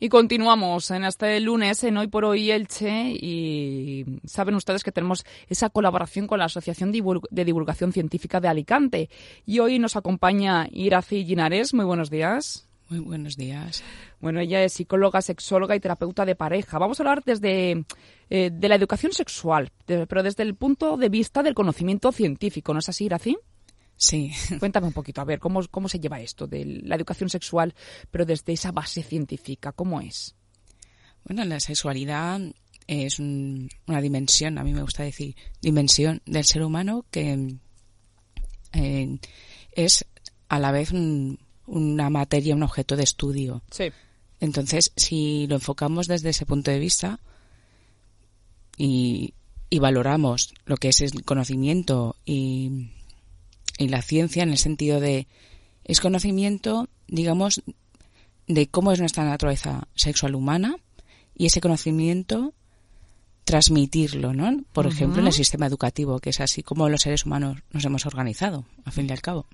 Y continuamos en este lunes en Hoy por Hoy Elche y saben ustedes que tenemos esa colaboración con la Asociación de Divulgación Científica de Alicante. Y hoy nos acompaña Iraci Ginares. Muy buenos días. Muy buenos días. Bueno, ella es psicóloga, sexóloga y terapeuta de pareja. Vamos a hablar desde eh, de la educación sexual, pero desde el punto de vista del conocimiento científico, ¿no es así, Iraci? Sí. Cuéntame un poquito, a ver, ¿cómo, cómo se lleva esto de la educación sexual, pero desde esa base científica? ¿Cómo es? Bueno, la sexualidad es una dimensión, a mí me gusta decir, dimensión del ser humano que eh, es a la vez una materia, un objeto de estudio. Sí. Entonces, si lo enfocamos desde ese punto de vista y, y valoramos lo que es el conocimiento y y la ciencia en el sentido de es conocimiento, digamos, de cómo es nuestra naturaleza sexual humana y ese conocimiento transmitirlo, ¿no? Por ejemplo, en el sistema educativo, que es así como los seres humanos nos hemos organizado, a fin y al cabo.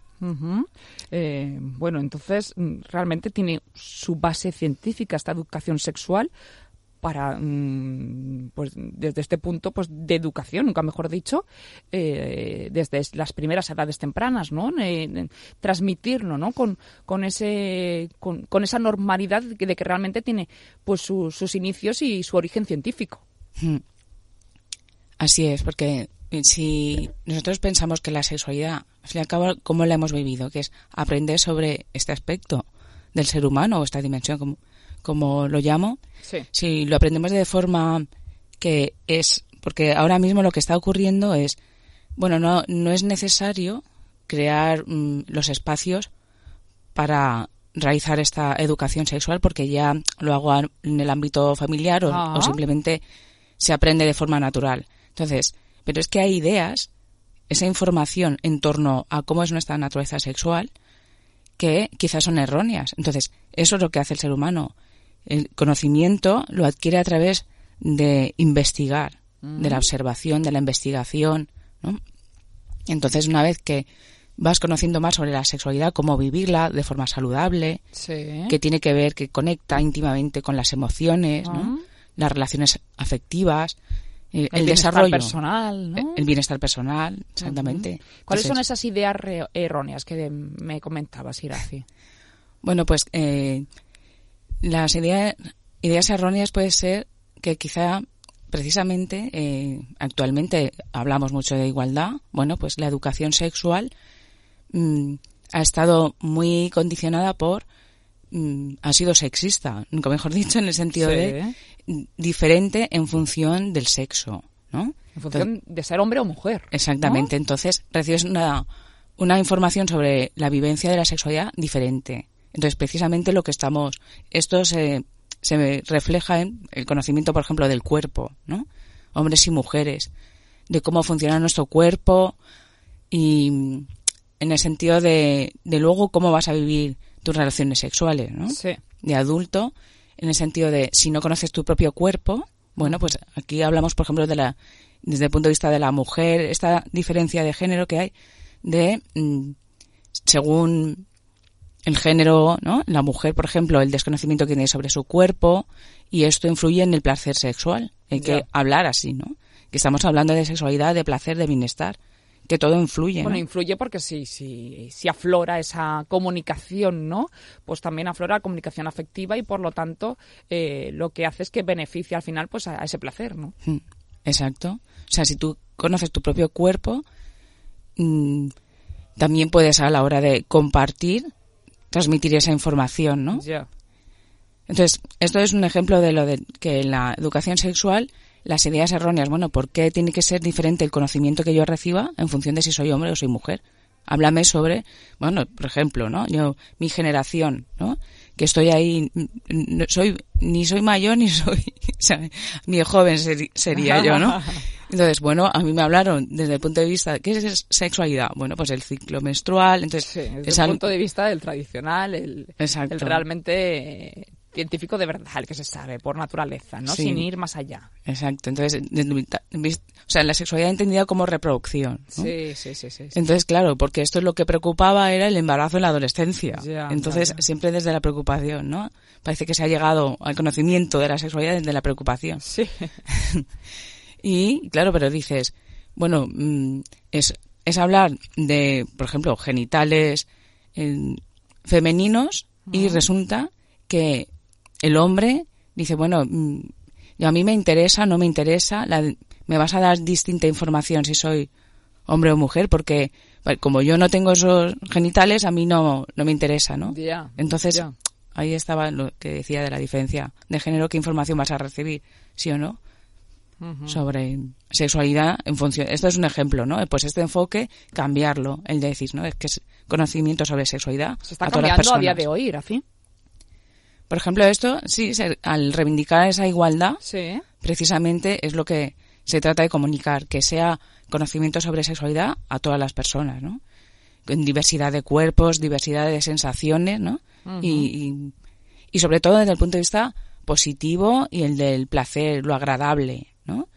Eh, bueno, entonces mm, realmente tiene su base científica esta educación sexual, para, mm, pues desde este punto pues de educación, nunca mejor dicho, eh, desde las primeras edades tempranas, ¿no? Eh, transmitirlo, ¿no? Con, con, ese, con, esa normalidad de que realmente tiene pues sus inicios y su origen científico. Hmm. Así es, porque si nosotros pensamos que la sexualidad, al fin y al cabo, ¿cómo la hemos vivido? Que es aprender sobre este aspecto del ser humano o esta dimensión, como como lo llamo, si lo aprendemos de forma que es, porque ahora mismo lo que está ocurriendo es, bueno, no, no es necesario crear mm, los espacios para realizar esta educación sexual porque ya lo hago en el ámbito familiar o, o simplemente se aprende de forma natural. Entonces, pero es que hay ideas, esa información en torno a cómo es nuestra naturaleza sexual, que quizás son erróneas. Entonces, eso es lo que hace el ser humano el conocimiento lo adquiere a través de investigar, de la mm. observación, de la investigación, ¿no? Entonces, una vez que vas conociendo más sobre la sexualidad, cómo vivirla de forma saludable, que tiene que ver, que conecta íntimamente con las emociones, ¿no? Las relaciones afectivas, el, el, desarrollo personal, ¿no? el bienestar personal, exactamente. ¿Cuáles son esas ideas erróneas que me comentabas, Iraci? Bueno, pues eh, las ideas, ideas erróneas puede ser que quizá precisamente eh, actualmente hablamos mucho de igualdad. Bueno, pues la educación sexual mm, ha estado muy condicionada por mm, ha sido sexista, nunca mejor dicho, en el sentido de diferente en función del sexo, ¿no? En función de ser hombre o mujer. Exactamente. Entonces recibes una, una información sobre la vivencia de la sexualidad diferente. Entonces, precisamente lo que estamos, esto se, se refleja en el conocimiento, por ejemplo, del cuerpo, ¿no? Hombres y mujeres, de cómo funciona nuestro cuerpo y en el sentido de, de luego cómo vas a vivir tus relaciones sexuales, ¿no? Sí. De adulto, en el sentido de si no conoces tu propio cuerpo, bueno, pues aquí hablamos, por ejemplo, de la, desde el punto de vista de la mujer, esta diferencia de género que hay de, mm, según el género, ¿no? La mujer, por ejemplo, el desconocimiento que tiene sobre su cuerpo y esto influye en el placer sexual. Hay que hablar así, ¿no? Que estamos hablando de sexualidad, de placer, de bienestar, que todo influye. Bueno, influye porque si, si, si aflora esa comunicación, ¿no? Pues también aflora la comunicación afectiva y por lo tanto eh, lo que hace es que beneficia al final pues a, ese placer, ¿no? Mm, exacto. O sea, si tú conoces tu propio cuerpo, mm, también puedes a la hora de compartir transmitir esa información, ¿no? Ya. Entonces, esto es un ejemplo de lo de que en la educación sexual las ideas erróneas, bueno, ¿por qué tiene que ser diferente el conocimiento que yo reciba en función de si soy hombre o soy mujer? Háblame sobre, bueno, por ejemplo, ¿no? Yo, mi generación, ¿no? Que estoy ahí, soy, ni soy mayor ni soy, ni joven sería yo, ¿no? Entonces, bueno, a mí me hablaron desde el punto de vista, ¿qué es sexualidad? Bueno, pues el ciclo menstrual, entonces... desde el punto de vista del tradicional, el, el realmente científico de verdad, el que se sabe, por naturaleza, ¿no? Sin ir más allá. Exacto. Entonces, o sea, la sexualidad entendida como reproducción. Sí, sí, sí, sí, Entonces, claro, porque esto es lo que preocupaba era el embarazo en la adolescencia. Entonces, siempre desde la preocupación, ¿no? Parece que se ha llegado al conocimiento de la sexualidad desde la preocupación. Sí. y, claro, pero dices, bueno, mm, es, es hablar de, por ejemplo, genitales femeninos y resulta que el hombre dice, bueno, mm, a mí me interesa, no me interesa, me vas a dar distinta información si soy hombre o mujer, porque como yo no tengo esos genitales, a mí no, no me interesa, ¿no? Entonces, ahí estaba lo que decía de la diferencia de género, qué información vas a recibir, sí o no, sobre sexualidad en función. Esto es un ejemplo, ¿no? Pues este enfoque, cambiarlo, el de decir, ¿no? Es que es conocimiento sobre sexualidad. Se está cambiando a día de hoy, fin por ejemplo, esto, sí, al reivindicar esa igualdad, precisamente es lo que se trata de comunicar, que sea conocimiento sobre sexualidad a todas las personas, ¿no? En diversidad de cuerpos, diversidad de sensaciones, ¿no? y, y, sobre todo desde el punto de vista positivo y el del placer, lo agradable, ¿no?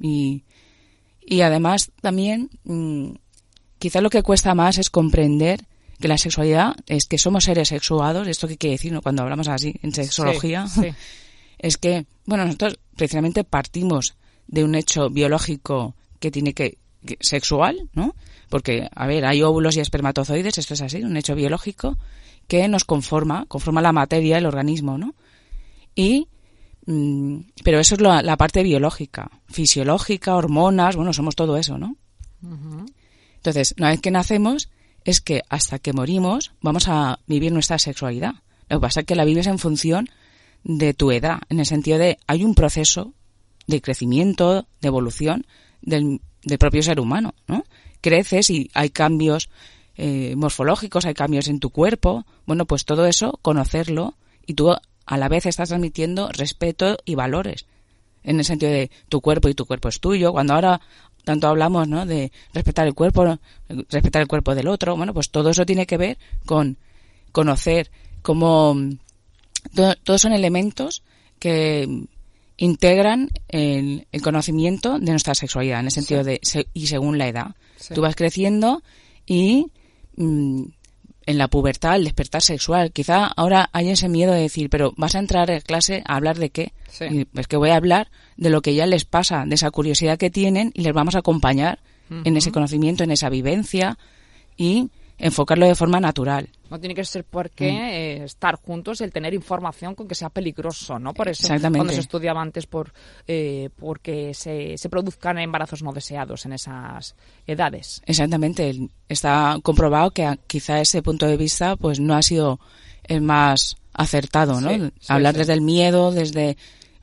Y, y además también, mm, quizá lo que cuesta más es comprender que la sexualidad es que somos seres sexuados, esto que quiere decir ¿no? cuando hablamos así en sexología, es que, bueno, nosotros precisamente partimos de un hecho biológico que tiene que, sexual, ¿no? Porque, a ver, hay óvulos y espermatozoides, esto es así, un hecho biológico que nos conforma, conforma la materia, el organismo, ¿no? Y, pero eso es la, parte biológica, fisiológica, hormonas, bueno, somos todo eso, ¿no? Entonces, una vez que nacemos, es que hasta que morimos vamos a vivir nuestra sexualidad. Lo que pasa es que la vives en función de tu edad, en el sentido de hay un proceso de crecimiento, de evolución del, propio ser humano, ¿no? Creces y hay cambios eh, morfológicos, hay cambios en tu cuerpo. Bueno, pues todo eso, conocerlo y tú a la vez estás transmitiendo respeto y valores en el sentido de tu cuerpo y tu cuerpo es tuyo. Cuando ahora tanto hablamos, ¿no? De respetar el cuerpo, respetar el cuerpo del otro. Bueno, pues todo eso tiene que ver con conocer cómo todos son elementos que integran el, conocimiento de nuestra sexualidad en el sentido de y según la edad. Tú vas creciendo y mm, en la pubertad, el despertar sexual. Quizá ahora hay ese miedo de decir, pero vas a entrar a clase a hablar de qué. Sí. es que voy a hablar de lo que ya les pasa, de esa curiosidad que tienen y les vamos a acompañar en ese conocimiento, en esa vivencia y enfocarlo de forma natural. No tiene que ser porque mm. eh, estar juntos, el tener información con que sea peligroso, ¿no? Por eso cuando se estudiaba antes por eh, porque se, se produzcan embarazos no deseados en esas edades. Exactamente. Está comprobado que quizá ese punto de vista pues no ha sido el más acertado, ¿no? Hablar desde el miedo, desde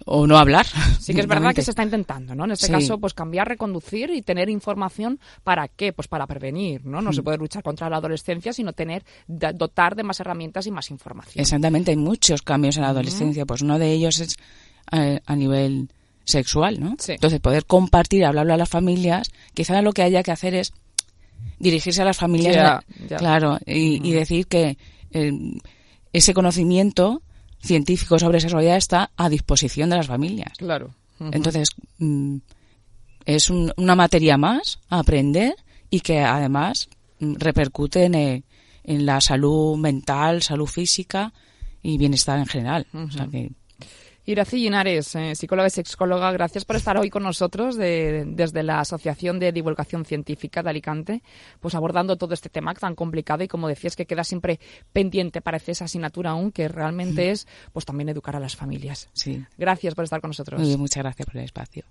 o no hablar. Sí que es verdad que se está intentando, ¿no? En este caso, pues cambiar, reconducir y tener información para qué, pues para prevenir, ¿no? No se mm. puede luchar contra la adolescencia, sino tener dotar de más herramientas y más información. Exactamente, hay muchos cambios en la adolescencia, pues uno de ellos es a, nivel sexual, ¿no? Entonces, poder compartir, hablarlo a las familias, quizá lo que haya que hacer es dirigirse a las familias, claro, y, decir que eh, ese conocimiento científico sobre sexualidad está a disposición de las familias. Claro. Entonces, mm, es una materia más a aprender y que además mm, repercute en, la salud mental, salud física y bienestar en general. O sea que Iraci Linares, eh, psicóloga y sexóloga, gracias por estar hoy con nosotros desde la Asociación de Divulgación Científica de Alicante, pues abordando todo este tema tan complicado y como decías que queda siempre pendiente, parece esa asignatura aún, que realmente es pues también educar a las familias. Sí. Gracias por estar con nosotros. muchas gracias por el espacio.